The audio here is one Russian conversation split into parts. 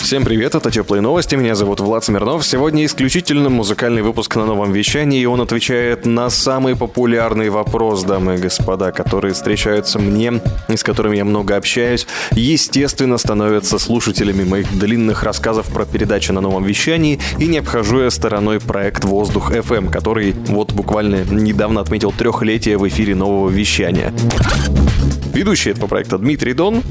Всем привет, это Теплые новости, меня зовут Влад Смирнов. Сегодня исключительно музыкальный выпуск на новом вещании, и он отвечает на самый популярный вопрос, дамы и господа, которые встречаются мне, и с которыми я много общаюсь, естественно, становятся слушателями моих длинных рассказов про передачи на новом вещании, и не обхожу я стороной проект «Воздух FM», который вот буквально недавно отметил трехлетие в эфире нового вещания. Ведущий этого проекта Дмитрий Дон,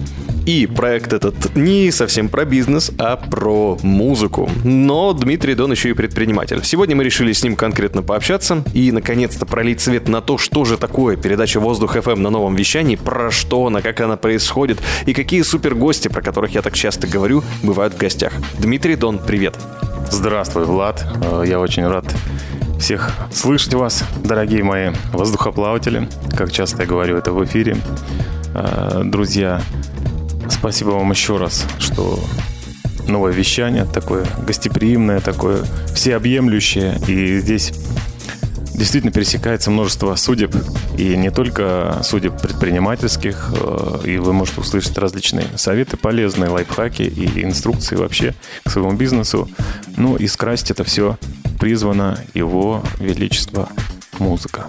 и проект этот не совсем про бизнес, а про музыку. Но Дмитрий Дон еще и предприниматель. Сегодня мы решили с ним конкретно пообщаться и, наконец-то, пролить свет на то, что же такое передача «Воздух FM» на новом вещании, про что она, как она происходит и какие супер гости, про которых я так часто говорю, бывают в гостях. Дмитрий Дон, привет. Здравствуй, Влад. Э, я очень рад всех слышать вас, дорогие мои воздухоплаватели. Как часто я говорю это в эфире. Э, друзья, Спасибо вам еще раз, что новое вещание такое гостеприимное, такое всеобъемлющее. И здесь действительно пересекается множество судеб. И не только судеб предпринимательских. Э, и вы можете услышать различные советы полезные, лайфхаки и инструкции вообще к своему бизнесу. Ну и скрасить это все призвано его величество музыка.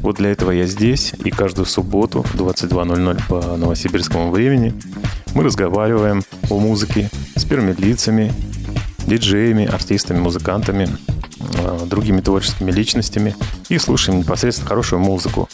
Вот для этого я здесь, и каждую субботу в 22.00 по новосибирскому времени мы разговариваем о музыке с первыми лицами, диджеями, артистами, музыкантами, другими творческими личностями и слушаем непосредственно хорошую музыку.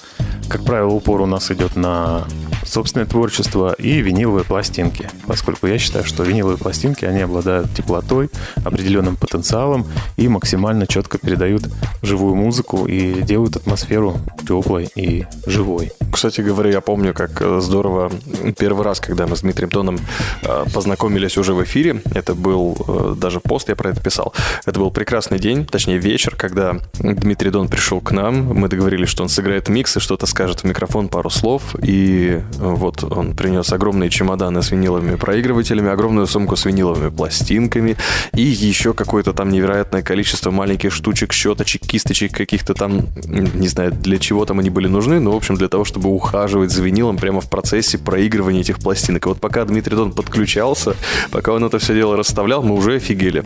Как правило, упор у нас идет на собственное творчество и виниловые пластинки, поскольку я считаю, что виниловые пластинки, они обладают теплотой, определенным потенциалом и максимально четко передают живую музыку и делают атмосферу теплой и живой. Кстати говоря, я помню, как э, здорово первый раз, когда мы с Дмитрием Тоном э, познакомились уже в эфире, это был э, даже пост, я про это писал, это был прекрасный день, точнее вечер, когда Дмитрий Дон пришел к нам, мы договорились, что он сыграет микс и что-то скажет в микрофон пару слов, и вот он принес огромные чемоданы с виниловыми проигрывателями, огромную сумку с виниловыми пластинками и еще какое-то там невероятное количество маленьких штучек, щеточек, кисточек каких-то там, не знаю, для чего там они были нужны, но, в общем, для того, чтобы ухаживать за винилом прямо в процессе проигрывания этих пластинок. И вот пока Дмитрий Дон подключался, пока он это все дело расставлял, мы уже офигели.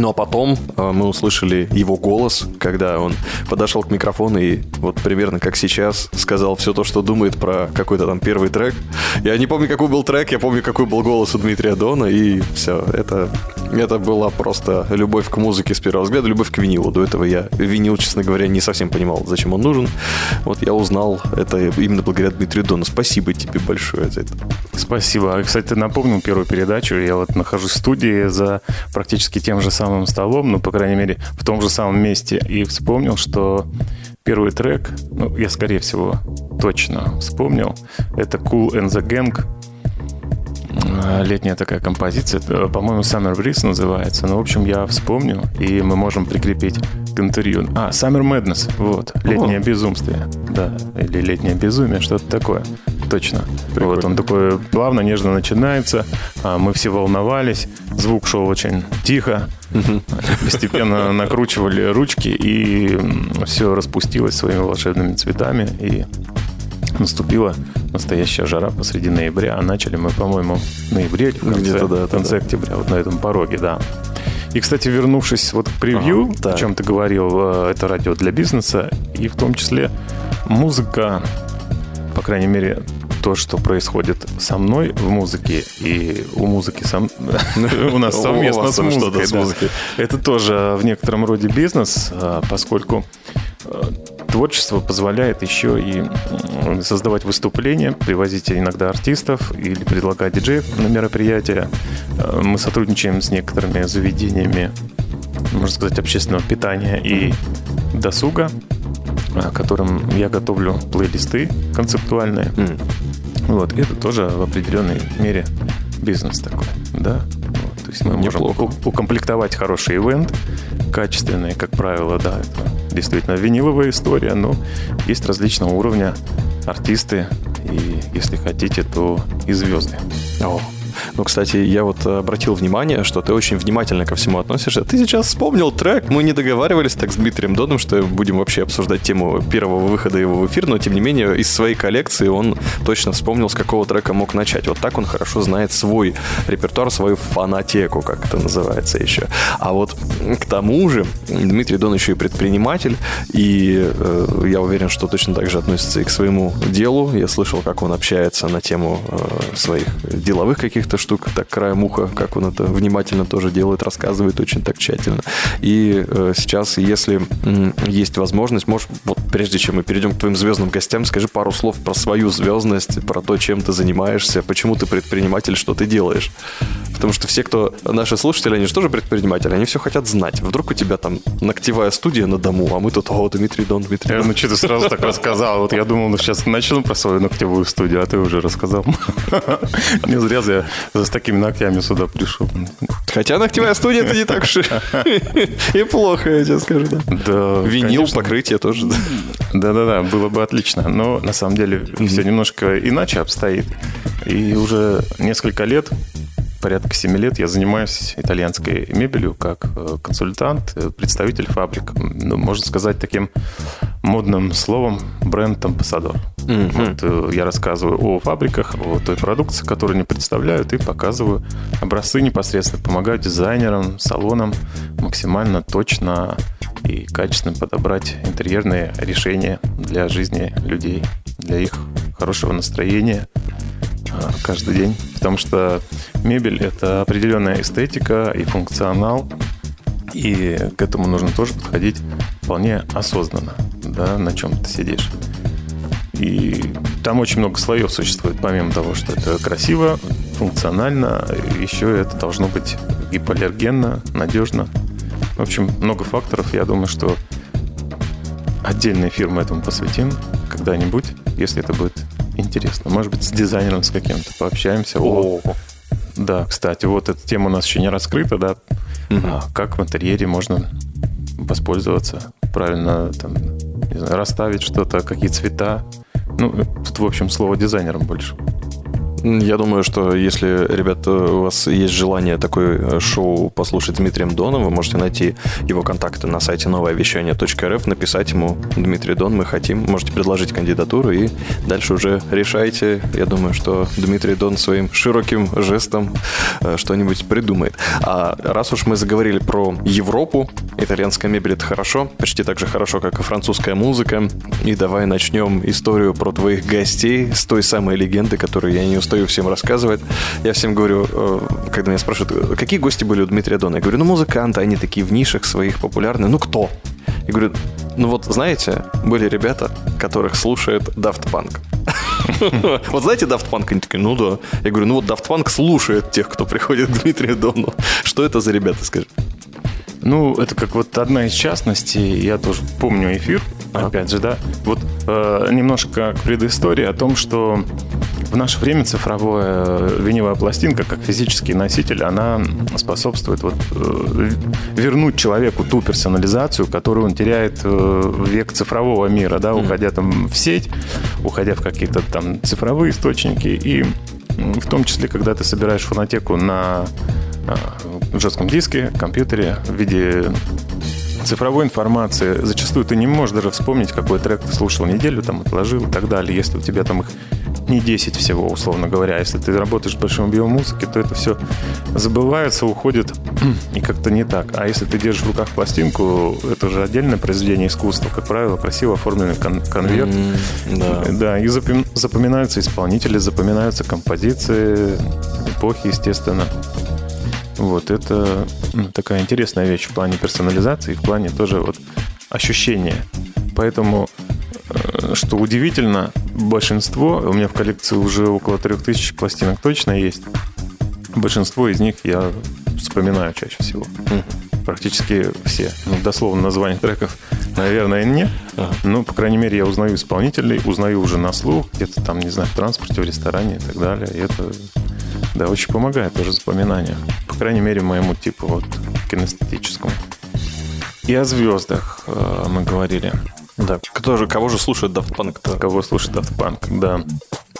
Ну а потом э, мы услышали его голос, когда он подошел к микрофону и вот примерно как сейчас сказал все то, что думает про какой-то там первый трек. Я не помню, какой был трек, я помню, какой был голос у Дмитрия Дона, и все, это, это была просто любовь к музыке с первого взгляда, любовь к винилу. До этого я винил, честно говоря, не совсем понимал, зачем он нужен. Вот я узнал это именно благодаря Дмитрию Дону. Спасибо тебе большое за это. Спасибо. Кстати, ты напомнил первую передачу. Я вот нахожусь в студии за практически тем же самым столом, ну, по крайней мере, в том же самом месте, и вспомнил, что первый трек, ну, я, скорее всего, точно вспомнил, это Cool and the Gang, летняя такая композиция, по-моему, Summer Breeze называется. Ну, в общем, я вспомнил, и мы можем прикрепить к интервью. А, Summer Madness, вот, летнее О. безумствие, да, или летнее безумие, что-то такое точно. Прикольно. Вот он такой плавно, нежно начинается. А мы все волновались. Звук шел очень тихо. Постепенно накручивали ручки, и все распустилось своими волшебными цветами. И наступила настоящая жара посреди ноября. А начали мы, по-моему, в ноябре или в конце, да, в конце да. октября, вот на этом пороге, да. И, кстати, вернувшись вот к превью, ага, о чем ты говорил, э, это радио для бизнеса, и в том числе музыка, по крайней мере, то, что происходит со мной в музыке, и у музыки сам... у нас совместно с музыкой. Это тоже в некотором роде бизнес, а, поскольку э, творчество позволяет еще и создавать выступления, привозить иногда артистов или предлагать диджеев на мероприятия. Э, мы сотрудничаем с некоторыми заведениями, можно сказать, общественного питания и досуга, э, которым я готовлю плейлисты концептуальные. Mm. Вот, это тоже в определенной мере бизнес такой, да. Вот, то есть мы Неплохо. можем укомплектовать хороший ивент, качественный, как правило, да, это действительно виниловая история, но есть различного уровня артисты, и если хотите, то и звезды. О, ну, кстати, я вот вот обратил внимание, что ты очень внимательно ко всему относишься. Ты сейчас вспомнил трек, мы не договаривались так с Дмитрием Доном, что будем вообще обсуждать тему первого выхода его в эфир, но тем не менее из своей коллекции он точно вспомнил, с какого трека мог начать. Вот так он хорошо знает свой репертуар, свою фанатеку, как это называется еще. А вот к тому же Дмитрий Дон еще и предприниматель, и э, я уверен, что точно так же относится и к своему делу. Я слышал, как он общается на тему э, своих деловых каких-то штук, так краем уха, как он это внимательно тоже делает, рассказывает очень так тщательно. И э, сейчас, если м, есть возможность, можешь, вот прежде чем мы перейдем к твоим звездным гостям, скажи пару слов про свою звездность, про то, чем ты занимаешься, почему ты предприниматель, что ты делаешь. Потому что все, кто наши слушатели, они же тоже предприниматели, они все хотят знать. Вдруг у тебя там ногтевая студия на дому, а мы тут, о, Дмитрий Дон, Дмитрий Я, Дон. ну, что ты сразу так рассказал. Вот я думал, ну, сейчас начну про свою ногтевую студию, а ты уже рассказал. Не зря я с такими ногтями сюда пришел. Хотя ногтевая студия это не так уж и- плохо, я тебе скажу. да. Винил, покрытие тоже. да. Да-да-да, было бы отлично. Но на самом деле все немножко иначе обстоит. И уже несколько лет, порядка 7 лет, я занимаюсь итальянской мебелью как э, консультант, э, представитель фабрик. Ну, можно сказать таким модным словом бренд-амбассадор. Вот, э, я рассказываю о фабриках, о той продукции, которую они представляют, и показываю образцы непосредственно, помогаю дизайнерам, салонам максимально точно и качественно подобрать интерьерные решения для жизни людей, для их хорошего настроения каждый день. Потому что мебель – это определенная эстетика и функционал, и к этому нужно тоже подходить вполне осознанно, да, на чем ты сидишь. И там очень много слоев существует, помимо того, что это красиво, функционально, еще это должно быть гипоаллергенно, надежно. В общем, много факторов. Я думаю, что отдельный эфир мы этому посвятим когда-нибудь, если это будет интересно. Может быть, с дизайнером с каким-то пообщаемся. О, да, кстати, вот эта тема у нас еще не раскрыта, да. А как в интерьере можно воспользоваться, правильно там, не знаю, расставить что-то, какие цвета. Ну, тут, в общем, слово дизайнером больше. Я думаю, что если, ребята, у вас есть желание такое э, шоу послушать Дмитрием Доном, вы можете найти его контакты на сайте новоовещание.рф, написать ему «Дмитрий Дон, мы хотим». Можете предложить кандидатуру и дальше уже решайте. Я думаю, что Дмитрий Дон своим широким жестом э, что-нибудь придумает. А раз уж мы заговорили про Европу, итальянская мебель – это хорошо, почти так же хорошо, как и французская музыка. И давай начнем историю про твоих гостей с той самой легенды, которую я не устаю всем рассказывать. Я всем говорю, э, когда меня спрашивают, какие гости были у Дмитрия Дона, я говорю, ну, музыканты, они такие в нишах своих популярные. Ну, кто? Я говорю, ну вот, знаете, были ребята, которых слушает Daft Punk. Вот знаете Daft Punk? Они такие, ну да. Я говорю, ну вот Daft Punk слушает тех, кто приходит к Дмитрию Дону. Что это за ребята, скажи? Ну, это как вот одна из частностей. Я тоже помню эфир, опять же, да. Вот э, немножко к предыстории о том, что в наше время цифровая э, виниловая пластинка, как физический носитель, она способствует вот, э, вернуть человеку ту персонализацию, которую он теряет э, в век цифрового мира, да, уходя там в сеть, уходя в какие-то там цифровые источники. И в том числе, когда ты собираешь фонотеку на жестком диске, компьютере в виде цифровой информации. Зачастую ты не можешь даже вспомнить, какой трек ты слушал неделю, там отложил и так далее. Если у тебя там их не 10 всего, условно говоря. Если ты работаешь с большим объемом музыки, то это все забывается, уходит и как-то не так. А если ты держишь в руках пластинку, это же отдельное произведение искусства. Как правило, красиво оформленный кон- конверт. Да. Да, и запом- запоминаются исполнители, запоминаются композиции, эпохи, естественно. Вот, это такая интересная вещь в плане персонализации, в плане тоже вот ощущения. Поэтому, что удивительно, большинство, у меня в коллекции уже около 3000 пластинок точно есть, большинство из них я вспоминаю чаще всего. Практически все. Ну, дословно название треков, наверное, нет. Но, по крайней мере, я узнаю исполнителей, узнаю уже на слух, где-то там, не знаю, в транспорте, в ресторане и так далее. И это, да, очень помогает тоже запоминанию. По крайней мере, моему типу вот кинестетическому. И о звездах э, мы говорили. Да. Кто же, кого же слушает Daft Punk? Кого слушает Daft Punk, да.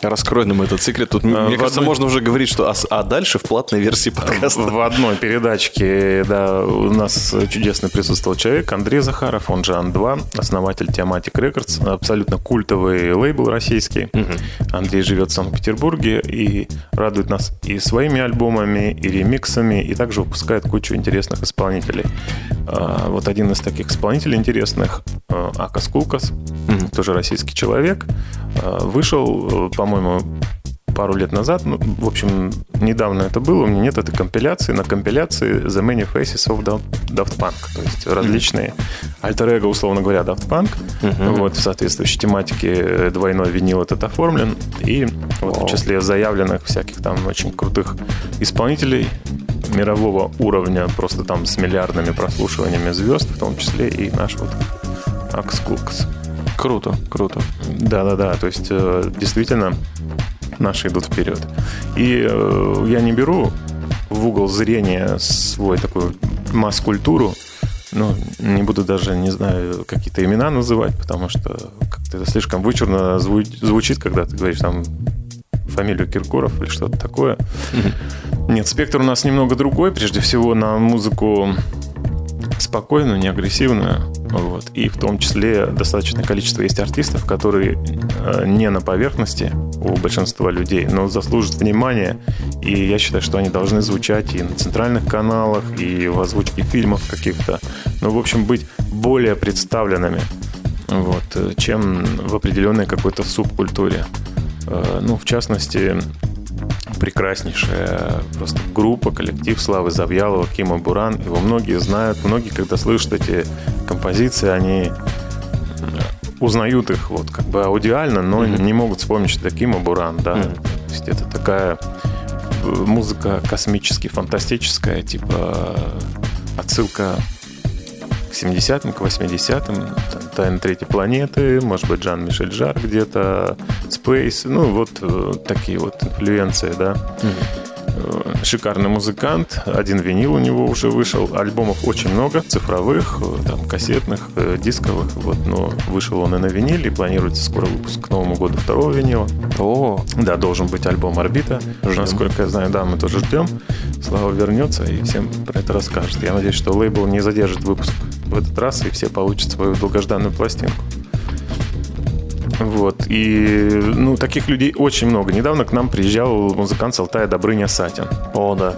Раскрой нам этот секрет. Тут, мне в кажется, одной- можно уже говорить, что а, а дальше в платной версии подкаста. В одной передачке, да, у нас чудесно присутствовал человек, Андрей Захаров, он же Ан-2, основатель Tiamatic Records, абсолютно культовый лейбл российский. Андрей живет в Санкт-Петербурге и радует нас и своими альбомами, и ремиксами, и также выпускает кучу интересных исполнителей. А, Вот один из таких исполнителей интересных, Акас Кулкас, тоже российский человек, вышел, э, по-моему, пару лет назад, ну, в общем, недавно это было, у меня нет этой компиляции, на компиляции The Many Faces of Daft Punk, то есть различные альтер условно говоря, Daft Punk, вот, в соответствующей тематике э, двойной винил этот оформлен, и вот в числе заявленных всяких там очень крутых исполнителей мирового уровня, просто там с миллиардными прослушиваниями звезд, в том числе и наш вот Акс Кулкс. Круто, круто. Да-да-да, то есть э, действительно наши идут вперед. И э, я не беру в угол зрения свой такую масс-культуру, ну, не буду даже, не знаю, какие-то имена называть, потому что как-то это слишком вычурно зву- звучит, когда ты говоришь там фамилию Киркоров или что-то такое. Нет, спектр у нас немного другой. Прежде всего на музыку спокойную, не агрессивную. Вот. И в том числе достаточное количество есть артистов, которые э, не на поверхности у большинства людей, но заслужат внимания. И я считаю, что они должны звучать и на центральных каналах, и в озвучке фильмов каких-то. Ну, в общем, быть более представленными, вот, э, чем в определенной какой-то субкультуре. Э, Ну, в частности, прекраснейшая просто группа, коллектив Славы Завьялова, Кима Буран. Его многие знают. Многие, когда слышат эти композиции, они узнают их вот как бы аудиально, но не могут вспомнить, что это Кима Буран, да. То есть это такая э, музыка космически фантастическая, типа отсылка к 70-м, к 80-м, там, «Тайны третьей планеты», может быть, Жан-Мишель Жар где-то, Space, ну, вот э, такие вот инфлюенции, да. Э, Шикарный музыкант, один винил у него уже вышел, альбомов очень много, цифровых, э, там, кассетных, э, дисковых, вот, но вышел он и на виниле, и планируется скоро выпуск к Новому году второго винила. О, Да, должен быть альбом «Орбита». Насколько я знаю, да, мы тоже ждем. Слава вернется и всем про это расскажет. Я надеюсь, что лейбл не задержит выпуск в этот раз, и все получат свою долгожданную пластинку. Вот. И, ну, таких людей очень много. Недавно к нам приезжал музыкант с Алтая Добрыня Сатин. о, да.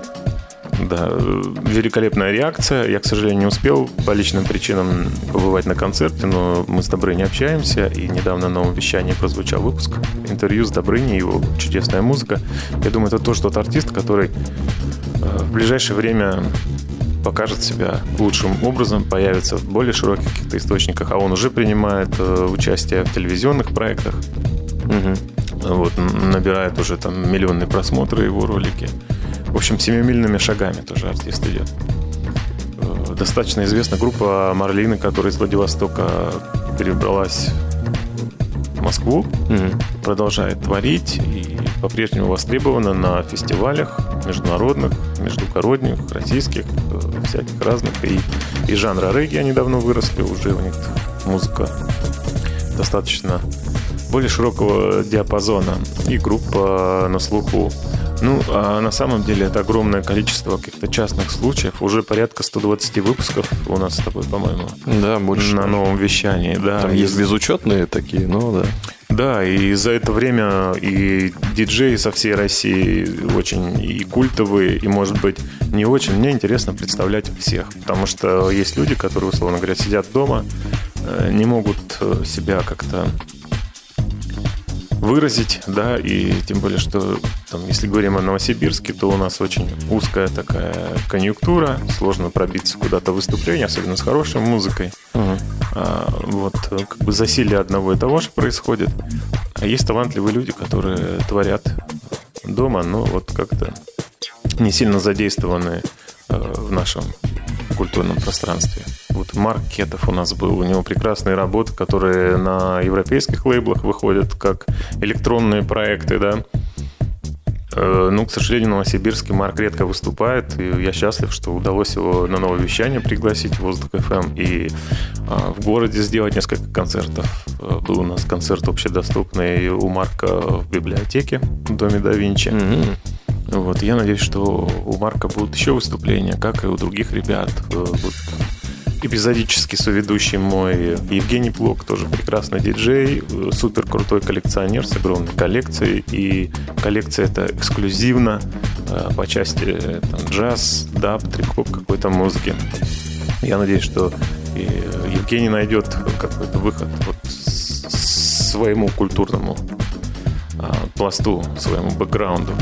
Да, великолепная реакция. Я, к сожалению, не успел по личным причинам побывать на концерте, но мы с Добрыней общаемся, и недавно на новом вещании прозвучал выпуск интервью с Добрыней, его чудесная музыка. Я думаю, это тоже тот артист, который э, в ближайшее время покажет себя лучшим образом, появится в более широких каких-то источниках, а он уже принимает э, участие в телевизионных проектах. Вот, н- набирает уже там миллионные просмотры его ролики. В общем, семимильными шагами тоже артист идет. Э, Достаточно известна группа Марлины, которая из Владивостока перебралась в Москву, продолжает творить и по-прежнему востребована на фестивалях международных, междугородних, российских, э, всяких разных. И, и жанра регги они давно выросли, уже у них музыка достаточно более широкого диапазона. И группа на слуху. Ну, а на самом деле это огромное количество каких-то частных случаев. Уже порядка 120 выпусков у нас с тобой, по-моему, Да, больше. на новом вещании. Да, Там есть безучетные такие, но да. Да, и за это время и диджеи со всей России очень и культовые, и, может быть, не очень. Мне интересно представлять всех, потому что есть люди, которые, условно говоря, сидят дома, э, не могут э, себя как-то выразить, да, и тем более, что там, если говорим о Новосибирске, то у нас очень узкая такая конъюнктура, сложно пробиться куда-то в выступление, особенно с хорошей музыкой. А, вот как бы засилие одного и того же происходит. А есть талантливые люди, которые творят дома, но вот как-то не сильно задействованы э, в нашем культурном пространстве. Вот Марк Кетов у нас был, у него прекрасные работы, которые на европейских лейблах выходят как электронные проекты, да. Э, ну, к сожалению, Новосибирский Марк редко выступает, и я счастлив, что удалось его на новое вещание пригласить, Воздух ФМ, и а, в городе сделать несколько концертов. Э, был у нас концерт общедоступный у Марка в библиотеке в Доме да Винчи. Mm-hmm. Вот, я надеюсь, что у Марка будут еще выступления, как и у других ребят. Э, будут эпизодически соведущий мой Евгений Плок, тоже прекрасный диджей, супер крутой коллекционер с огромной коллекцией. И коллекция это эксклюзивно э, по части э, там, джаз, даб, трип-хоп какой-то музыки. Я надеюсь, что Евгений найдет какой-то выход вот своему культурному а, пласту, своему бэкграунду.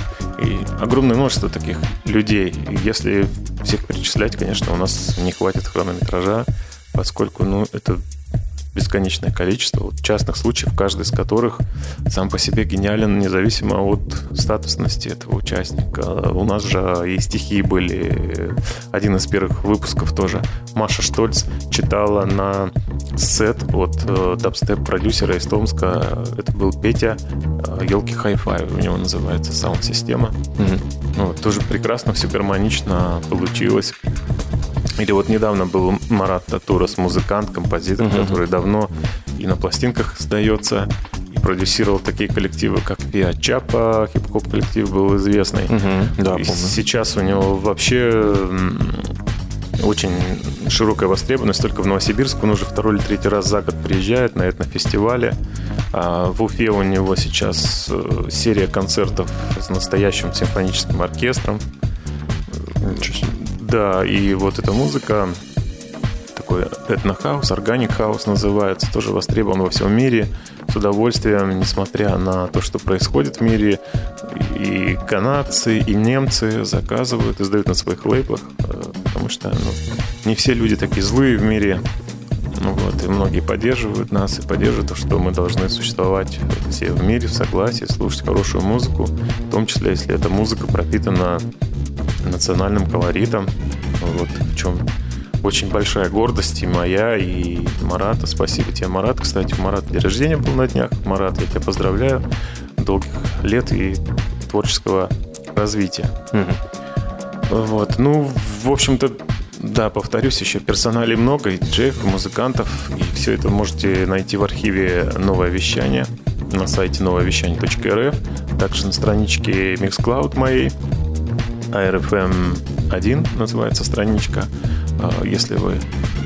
И огромное множество таких людей. Если всех перечислять, конечно, у нас не хватит хронометража, поскольку, ну, это бесконечное количество вот, частных случаев, каждый из которых сам по себе гениален, независимо от статусности этого участника. У нас же и стихи были. Один из первых выпусков тоже. Маша Штольц читала на сет от э, дабстеп-продюсера из Томска. Это был Петя елки Hi-Fi, у него называется саунд-система. Mm-hmm. Ну, тоже прекрасно, все гармонично получилось. Или вот недавно был Марат Татурас, музыкант, композитор, mm-hmm. который давно и на пластинках сдается, и продюсировал такие коллективы, как Виа Чапа, хип-хоп коллектив был известный. Mm-hmm. Да, и помню. сейчас у него вообще очень широкая востребованность. Только в Новосибирск он уже второй или третий раз за год приезжает на этнофестивале. А в Уфе у него сейчас э, серия концертов с настоящим симфоническим оркестром. Да, и вот эта музыка, такой этнохаус, органик хаус называется, тоже востребован во всем мире с удовольствием, несмотря на то, что происходит в мире. И канадцы, и немцы заказывают, издают на своих лейблах, э, потому что ну, не все люди такие злые в мире. Ну вот, и многие поддерживают нас и поддерживают то, что мы должны существовать все в мире в согласии, слушать хорошую музыку, в том числе, если эта музыка пропитана национальным колоритом. Вот в чем очень большая гордость и моя, и Марата. Спасибо тебе, Марат. Кстати, у Марата день рождения был на днях. Марат, я тебя поздравляю. Долгих лет и творческого развития. Угу. Вот. Ну, в общем-то, да, повторюсь, еще персоналей много, и диджеев, и музыкантов. И все это можете найти в архиве «Новое вещание» на сайте нововещание.рф, также на страничке Mixcloud моей. ARFM1 называется страничка. А, если вы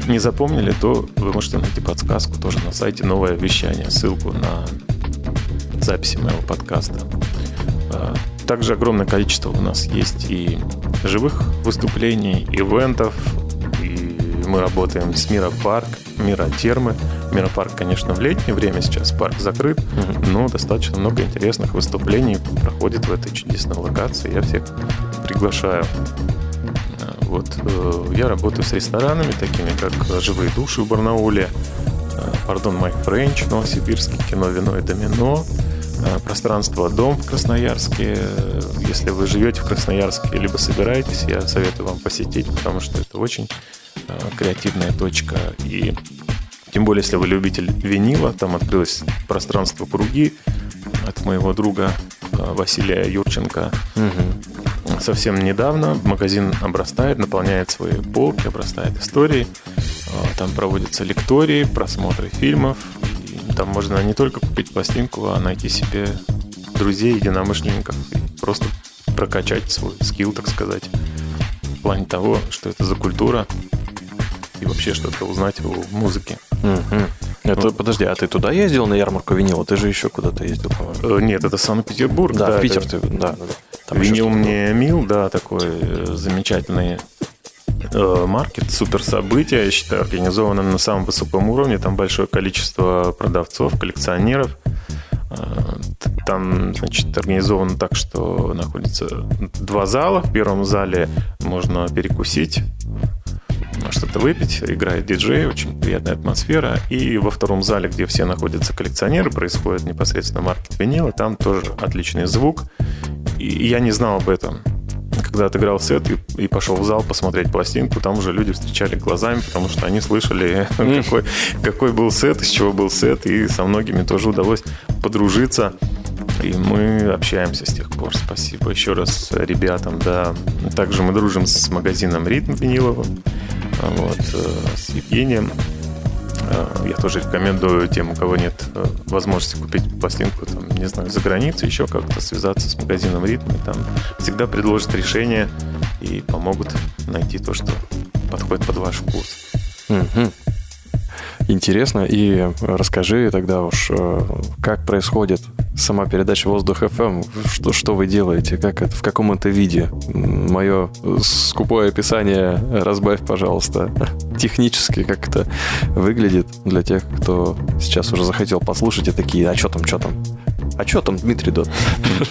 не запомнили, то вы можете найти подсказку тоже на сайте «Новое вещание», ссылку на записи моего подкаста. А, также огромное количество у нас есть и живых выступлений, ивентов, и мы работаем с Мира Парк, Мира Термы. Мира Парк, конечно, в летнее время сейчас парк закрыт, но достаточно много интересных выступлений проходит в этой чудесной локации. Я всех приглашаю. Вот э, я работаю с ресторанами, такими как «Живые души» в Барнауле, э, «Пардон, Майк Френч» в Новосибирске, «Кино, вино и домино», э, пространство «Дом» в Красноярске. Если вы живете в Красноярске, либо собираетесь, я советую вам посетить, потому что это очень креативная точка. И тем более, если вы любитель винила, там открылось пространство «Круги» от моего друга Василия Юрченко. Угу совсем недавно магазин обрастает, наполняет свои полки, обрастает историей. А, там проводятся лектории, просмотры фильмов. И там можно не только купить пластинку, а найти себе друзей, единомышленников и просто прокачать свой скилл, так сказать, в плане того, что это за культура и вообще что-то узнать о музыке. Угу. Это, ну, подожди, а ты туда ездил на ярмарку винила? Ты же еще куда-то ездил, по-моему. Э, нет, это Санкт-Петербург. Да, да, в Питер это... ты, да. Там Винил мне мил, да, такой э, замечательный э, маркет, супер событие, я считаю, организовано на самом высоком уровне. Там большое количество продавцов, коллекционеров. Там, значит, организовано так, что находится два зала. В первом зале можно перекусить что-то выпить, играет диджей, очень приятная атмосфера. И во втором зале, где все находятся коллекционеры, происходит непосредственно маркет винила, там тоже отличный звук. И я не знал об этом. Когда отыграл сет и, и пошел в зал посмотреть пластинку, там уже люди встречали глазами, потому что они слышали, какой, какой был сет, из чего был сет, и со многими тоже удалось подружиться. И мы общаемся с тех пор. Спасибо еще раз ребятам, да. Также мы дружим с магазином «Ритм» виниловым, вот, э, с Евгением. Э, я тоже рекомендую тем, у кого нет э, возможности купить пластинку, там, не знаю, за границей, еще как-то связаться с магазином «Ритм». Там всегда предложат решение и помогут найти то, что подходит под ваш вкус. Интересно. И расскажи тогда уж, э, как происходит сама передача «Воздух ФМ». Что, что вы делаете? Как это, в каком это виде? Мое скупое описание разбавь, пожалуйста. Технически, как это выглядит для тех, кто сейчас уже захотел послушать и такие, а что там, что там? А что там, Дмитрий Дот?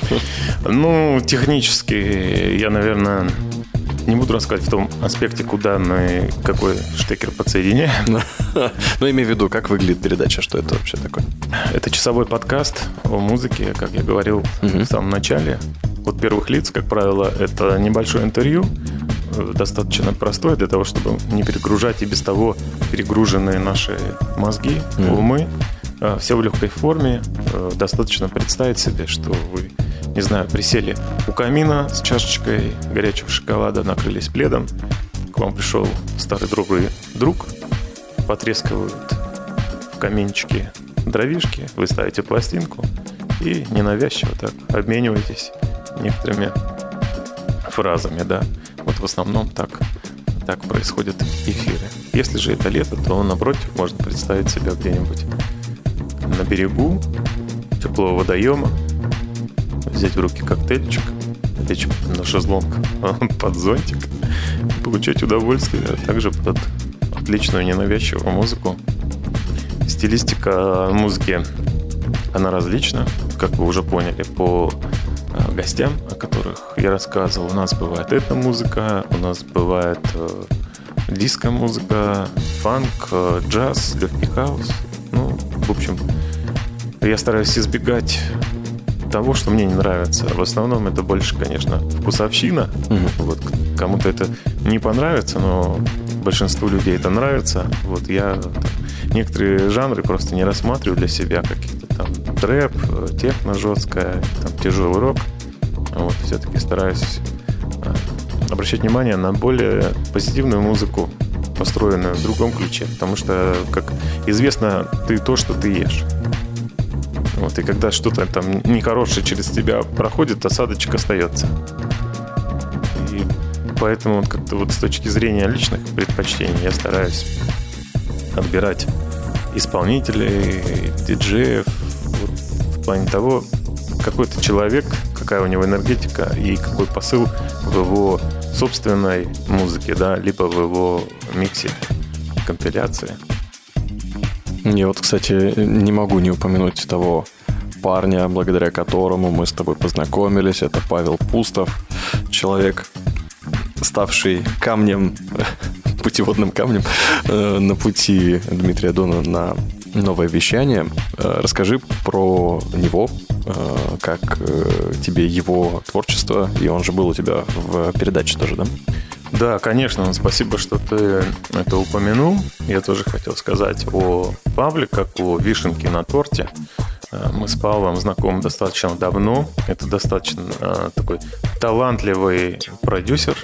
Ну, технически я, наверное, не буду рассказывать в том аспекте, куда мы какой штекер подсоединяем. Ну, имею в виду, как выглядит передача, что это вообще такое? Это часовой подкаст о музыке, как я говорил в самом начале. От первых лиц, как правило, это небольшое интервью, э, достаточно простое для того, чтобы не перегружать и без того перегруженные наши мозги, умы. Э, Все в легкой форме. Э, Достаточно представить себе, что вы, не знаю, присели у камина с чашечкой горячего шоколада, накрылись пледом. К вам пришел старый добрый друг, потрескивают в каминчике дровишки, вы ставите пластинку и ненавязчиво так обмениваетесь некоторыми фразами, да. Вот в основном так, так происходят эфиры. Если же это лето, то напротив можно представить себя где-нибудь на берегу теплого водоема, взять в руки коктейльчик, лечь на шезлонг под зонтик, получать удовольствие, а также под отличную ненавязчивую музыку. Стилистика музыки, она различна, как вы уже поняли, по э, гостям, о которых я рассказывал. У нас бывает этно-музыка, у нас бывает э, диско-музыка, фанк, э, джаз, легкий хаус. Ну, в общем, я стараюсь избегать того, что мне не нравится. В основном это больше, конечно, вкусовщина. Мгм. Вот кому-то это не понравится, но большинству людей это нравится. Вот я некоторые жанры просто не рассматриваю для себя, какие-то там трэп, техно жесткое, там тяжелый рок. Вот все-таки стараюсь э, обращать внимание на более позитивную музыку, построенную в другом ключе, потому что, как известно, ты то, что ты ешь. Вот, и когда что-то там нехорошее через тебя проходит, осадочек остается. И поэтому вот как-то вот с точки зрения личных предпочтений я стараюсь отбирать исполнителей, диджеев вот в плане того, какой то человек, какая у него энергетика и какой посыл в его собственной музыке, да, либо в его миксе, компиляции. Я вот, кстати, не могу не упомянуть того парня, благодаря которому мы с тобой познакомились. Это Павел Пустов, человек, ставший камнем, путеводным камнем э, на пути Дмитрия Дона на новое вещание. Э, Расскажи про него, э, как тебе его творчество, и он же был у тебя в передаче тоже, да? Да, конечно, спасибо, что ты это упомянул. Я тоже хотел сказать о Павле, как о вишенке на торте. Э, Мы с Павлом знакомы достаточно давно. Это достаточно э, такой талантливый продюсер,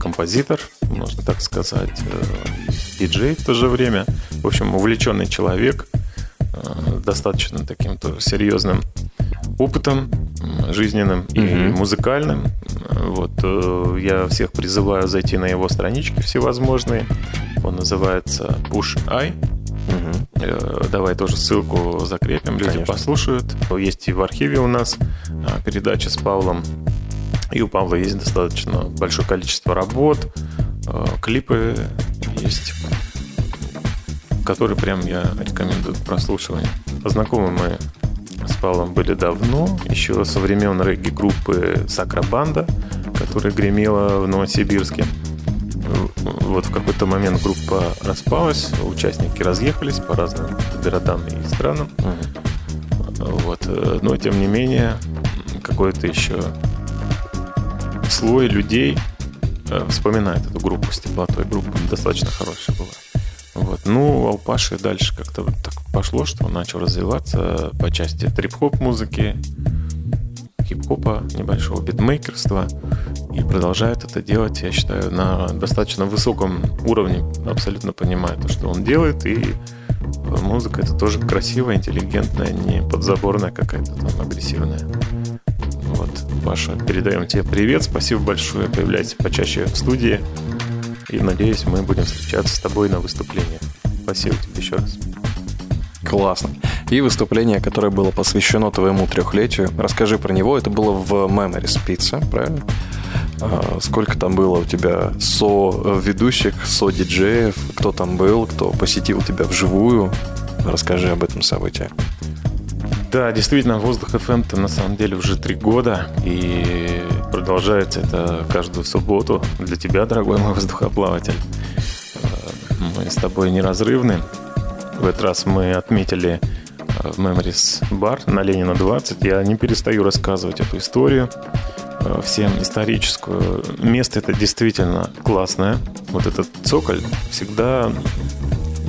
композитор, можно так сказать, э, и диджей в то же время. В общем, увлеченный человек, э, достаточно таким тоже серьезным опытом жизненным и Мгм. музыкальным. Вот э, я всех призываю зайти на его странички всевозможные. Он называется Push Eye. Э, Давай тоже ссылку закрепим, люди Конечно. послушают. Есть и в архиве у нас а, передача с Павлом. И у Павла есть достаточно большое количество работ, э, клипы есть, которые прям я рекомендую к прослушиванию. Знакомы мы с Павлом были давно, еще со времен регги-группы «Сакрабанда», которая гремела в Новосибирске. Вот в какой-то момент группа распалась, участники разъехались по разным городам и странам. Вот. э, Но, тем не менее, какой-то еще слой людей э, вспоминает эту группу с теплотой. Группа достаточно хорошая была. Вот. Ну, а у Паши дальше как-то вот так пошло, что он начал развиваться по части трип-хоп музыки. хип-хопа, небольшого битмейкерства и продолжает это делать, я считаю, на достаточно высоком уровне, абсолютно понимая то, что он делает, и музыка это тоже красивая, интеллигентная, не подзаборная какая-то там агрессивная. Вот, Паша, передаем тебе привет, спасибо большое, появляйся почаще в студии, и надеюсь, мы будем встречаться с тобой на выступлениях. Спасибо тебе еще раз. Классно. И выступление, которое было посвящено твоему трехлетию. Расскажи про него. Это было в Memories Pizza, правильно? А, сколько там было у тебя со-ведущих, со-диджеев? Кто там был? Кто посетил тебя вживую? Расскажи об этом событии. Да, действительно, воздух FM то на самом деле уже три года, и продолжается это каждую субботу для тебя, дорогой мой воздухоплаватель. Э, мы с тобой неразрывны. В этот раз мы отметили э, в Memories Bar на Ленина 20. Я не перестаю рассказывать эту историю э, всем историческую. Место это действительно классное. Вот этот цоколь всегда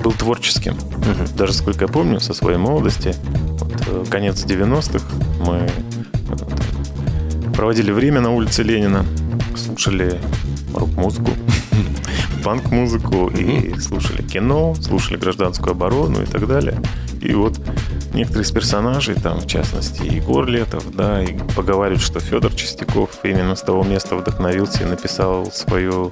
был творческим. Угу. Даже сколько я помню со своей молодости, вот, конец 90-х, мы проводили время на улице Ленина, слушали рок-музыку, панк-музыку и слушали кино, слушали гражданскую оборону и так далее. И вот некоторые из персонажей, там, в частности, Егор Летов, да, и поговаривают, что Федор Чистяков именно с того места вдохновился и написал свою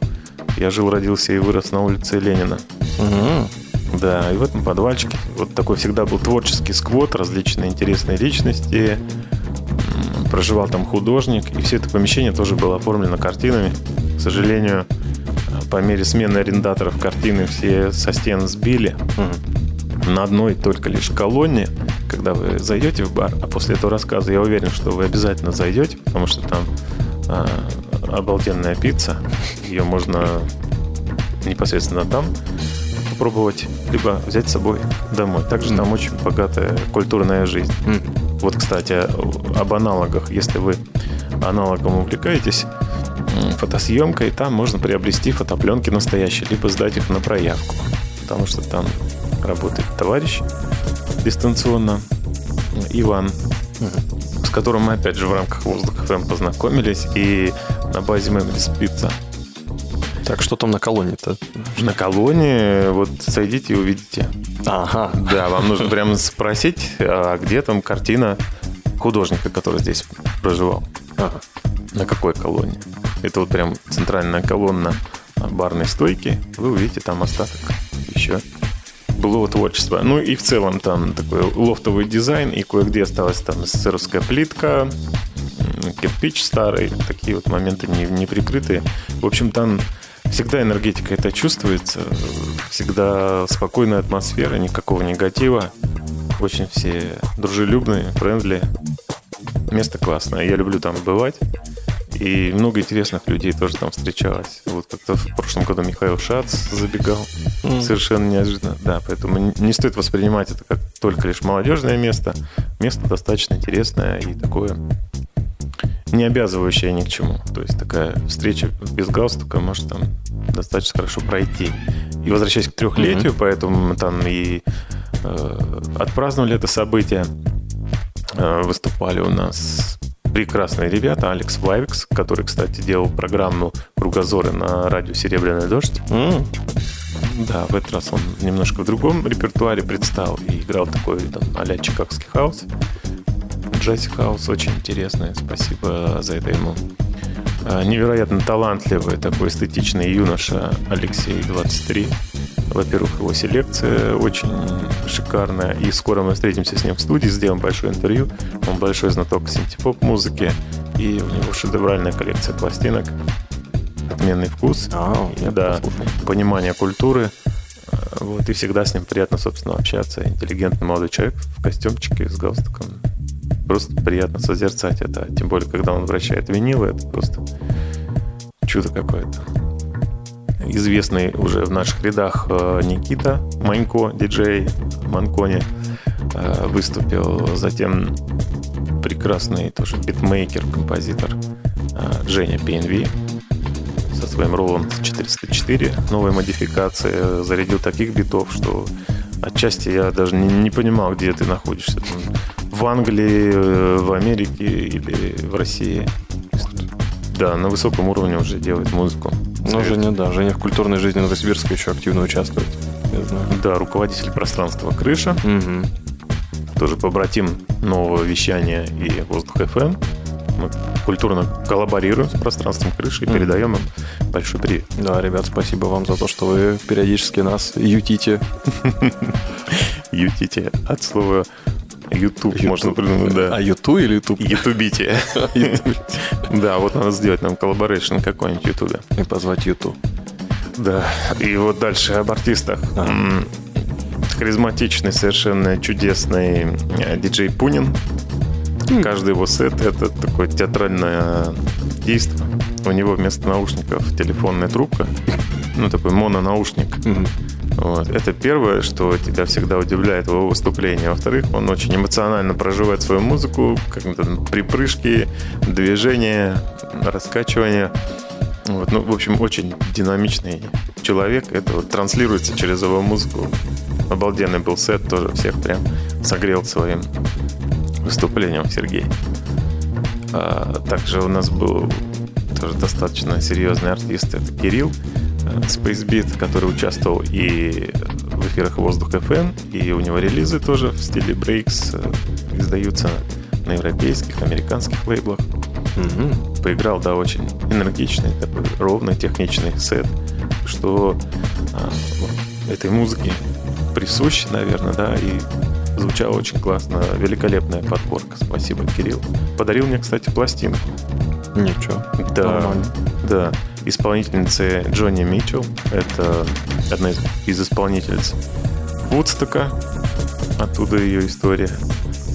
«Я жил, родился и вырос на улице Ленина». Угу. Да, и в этом подвальчике вот такой всегда был творческий сквот, различные интересные личности, проживал там художник, и все это помещение тоже было оформлено картинами. К сожалению, по мере смены арендаторов картины все со стен сбили. Угу. На одной только лишь колонне, когда вы зайдете в бар, а после этого рассказа я уверен, что вы обязательно зайдете, потому что там а, обалденная пицца. Ее можно непосредственно там попробовать, либо взять с собой домой. Также mm. там очень богатая культурная жизнь. Mm. Вот, кстати, об аналогах. Если вы аналогом увлекаетесь, фотосъемкой, там можно приобрести фотопленки настоящие, либо сдать их на проявку. Потому что там работает товарищ дистанционно, Иван, с которым мы опять же в рамках Воздух ФМ познакомились, и на базе Memories Pizza. Так, что там на колонне-то? На колонне, вот зайдите и увидите. Ага. Да, вам нужно прямо спросить, а где там картина художника, который здесь проживал. Ага. На какой колонне. Это вот прям центральная колонна барной стойки. Вы увидите там остаток еще былого творчества. Ну и в целом там такой лофтовый дизайн, и кое-где осталась там СССРовская плитка, кирпич старый, такие вот моменты не, не прикрытые. В общем, там Всегда энергетика это чувствуется, всегда спокойная атмосфера, никакого негатива. Очень все дружелюбные, friendly. Место классное, я люблю там бывать. И много интересных людей тоже там встречалось. Вот как-то в прошлом году Михаил Шац забегал. Mm. Совершенно неожиданно. Да, поэтому не стоит воспринимать это как только лишь молодежное место. Место достаточно интересное и такое не обязывающая ни к чему. То есть такая встреча без галстука может там достаточно хорошо пройти. И возвращаясь к трехлетию, mm-hmm. поэтому мы там и э, отпраздновали это событие. Э, выступали у нас прекрасные ребята. Алекс Вайвикс, который, кстати, делал программу «Кругозоры» на радио «Серебряный дождь». Mm. Да, в этот раз он немножко в другом репертуаре предстал и играл такой там а-ля чикагский хаус. Джесси Хаус очень интересный. Спасибо за это ему. А, невероятно талантливый, такой эстетичный юноша Алексей 23. Во-первых, его селекция очень шикарная. И скоро мы встретимся с ним в студии, сделаем большое интервью. Он большой знаток синтепоп музыки. И у него шедевральная коллекция пластинок. Отменный вкус. А, и, да, понимание культуры. А, вот, и всегда с ним приятно, собственно, общаться. Интеллигентный молодой человек в костюмчике с галстуком просто приятно созерцать это. Тем более, когда он вращает винилы, это просто чудо какое-то. Известный уже в наших рядах э, Никита Манько, диджей Манкони, э, выступил. Затем прекрасный тоже битмейкер, композитор э, Женя PNV со своим роллом 404. Новая модификация. Зарядил таких битов, что отчасти я даже не, не понимал, где ты находишься в Англии, в Америке или в России. Да, на высоком уровне уже делает музыку. Ну, Женя, да, Женя в культурной жизни Новосибирска еще активно участвует. Я знаю. Да, руководитель пространства «Крыша». Мгм. тоже побратим нового вещания и воздух FM. Мы культурно коллаборируем с пространством крыши и передаем им большой привет. Да, ребят, спасибо вам за то, что вы периодически нас ютите. Ютите от слова YouTube, можно придумать, да. А юту или ютуб? Ютубите. Да, вот надо сделать нам collaboration какой-нибудь Ютубе. И позвать U2. Да, и вот дальше об артистах. Харизматичный, совершенно чудесный э, диджей Пунин. Каждый его сет — это такое театральное действие. У него вместо наушников телефонная трубка, ну, такой мононаушник. Мгм. Вот. Это первое, что тебя всегда удивляет в его выступлении. Во-вторых, он очень эмоционально проживает свою музыку, как-то припрыжки, движения, раскачивания. Вот. Ну, в общем, очень динамичный человек. Это вот транслируется через его музыку. Обалденный был сет, тоже всех прям согрел своим выступлением Сергей. А, также у нас был тоже достаточно серьезный артист, это Кирилл Spacebeat, который участвовал и в эфирах Воздух FM, и у него релизы тоже в стиле брейкс э, издаются на европейских, американских лейблах. Мгм. Поиграл, да, очень энергичный, такой ровный, техничный сет, что а, этой музыке присущ, наверное, да, и звучало очень классно. Великолепная подборка. Спасибо, Кирилл. Подарил мне, кстати, пластинку. Ничего. Да, Нормально. да. Исполнительницы Джонни Митчелл. Это одна из, из исполнительниц Вудстока. Оттуда ее история.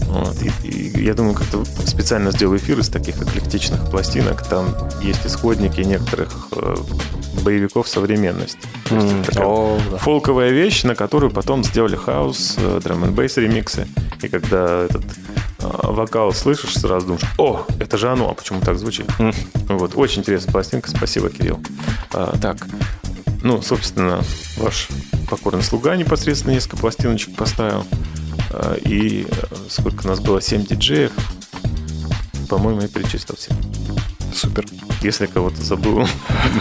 Вот. И, и я думаю, как-то специально сделаю эфир из таких эклектичных пластинок. Там есть исходники некоторых э, боевиков современности. То есть М, это такая о, да. фолковая вещь, на которую потом сделали хаус, драм н бейс ремиксы. И когда этот э, вокал слышишь, сразу думаешь, о, это же оно, а почему так звучит? Вот, очень интересная пластинка, спасибо, Кирилл. А, так, ну, собственно, ваш покорный слуга непосредственно несколько пластиночек поставил. А, и э, сколько у нас было? 7 диджеев. По-моему, я перечислил всех. Супер. Если кого-то забыл,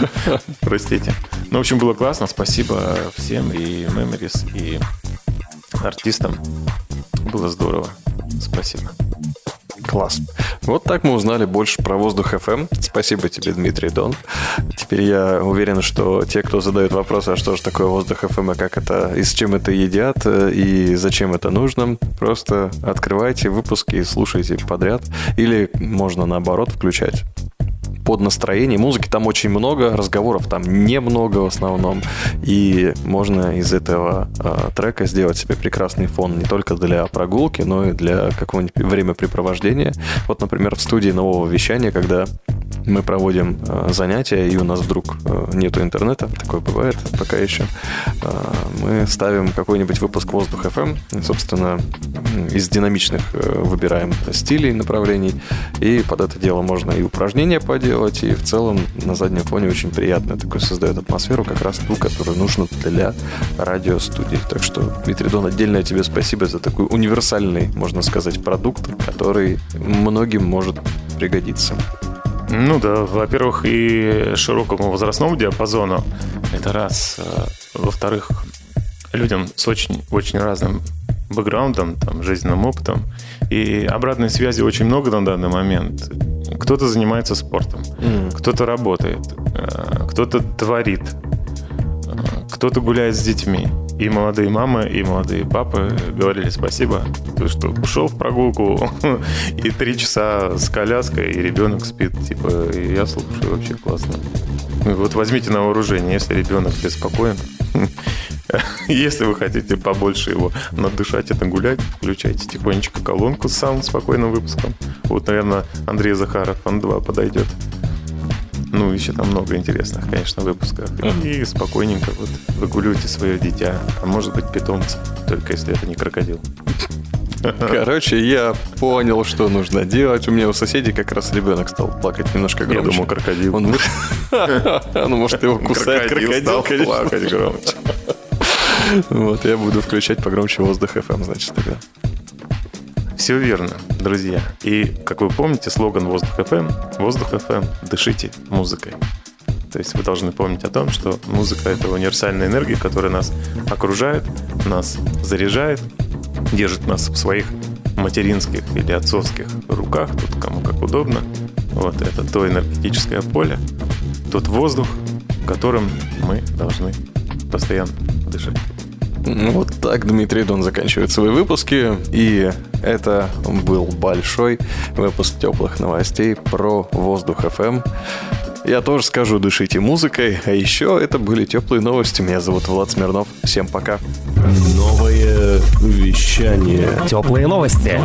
простите. Ну, в общем, было классно. Спасибо всем и Memories, и артистам. Было здорово. Спасибо. Класс. Вот так мы узнали больше про воздух FM. Спасибо тебе, Дмитрий Дон. Теперь я уверен, что те, кто задают вопросы, а что же такое воздух FM, и как это, и с чем это едят, и зачем это нужно, просто открывайте выпуски и слушайте подряд. Или можно наоборот включать под настроение. Музыки там очень много, разговоров там немного в основном. И можно из этого э, трека сделать себе прекрасный фон не только для прогулки, но и для какого-нибудь времяпрепровождения. Вот, например, в студии нового вещания, когда мы проводим э, занятия, и у нас вдруг э, нету интернета, такое бывает пока еще, э, мы ставим какой-нибудь выпуск «Воздух FM», собственно, из динамичных выбираем стилей, направлений, и под это дело можно и упражнения поделать, и в целом на заднем фоне очень приятно такой создает атмосферу, как раз ту, которую нужно для радиостудии. Так что, Дмитрий Дон, отдельное тебе спасибо за такой универсальный, можно сказать, продукт, который многим может пригодиться. Ну да, во-первых, и широкому возрастному диапазону. Это раз. А, Во-вторых, людям с очень, очень разным бэкграундом, там, жизненным опытом. И обратной связи очень много на данный момент. Кто-то занимается спортом, кто-то работает, э, кто-то творит, э, кто-то гуляет с детьми. И молодые мамы, и молодые папы говорили спасибо, то, что ушел в прогулку, и три часа с коляской, и ребенок спит. Типа, и я слушаю, вообще классно. Ну, Вот возьмите на вооружение, если ребенок беспокоен, если вы хотите побольше его надышать, это гулять, включайте тихонечко колонку с самым спокойным выпуском. Вот, наверное, Андрей Захаров, он 2 подойдет. Ну, еще там много интересных, конечно, выпусков. И спокойненько вот выгуливайте свое дитя, а может быть питомца, только если это не крокодил. Короче, я понял, что нужно делать. У меня у соседей как раз ребенок стал плакать немножко Я громче. думал, крокодил. Он вы- Ну, может, его кусает крокодил, стал конечно. плакать громче. Вот, я буду включать погромче воздух FM, значит, тогда. Все верно, друзья. И, как вы помните, слоган «Воздух ФМ» «Воздух ФМ, дышите музыкой». То есть вы должны помнить о том, что музыка — это универсальная энергия, которая нас окружает, нас заряжает, держит нас в своих материнских или отцовских руках, тут кому как удобно. Вот это то энергетическое поле, тот воздух, которым мы должны постоянно дышать. Ну, вот так Дмитрий Дон заканчивает свои выпуски. И это был большой выпуск теплых новостей про воздух FM. Я тоже скажу, дышите музыкой. А еще это были теплые новости. Меня зовут Влад Смирнов. Всем пока. Новое вещание. Теплые новости.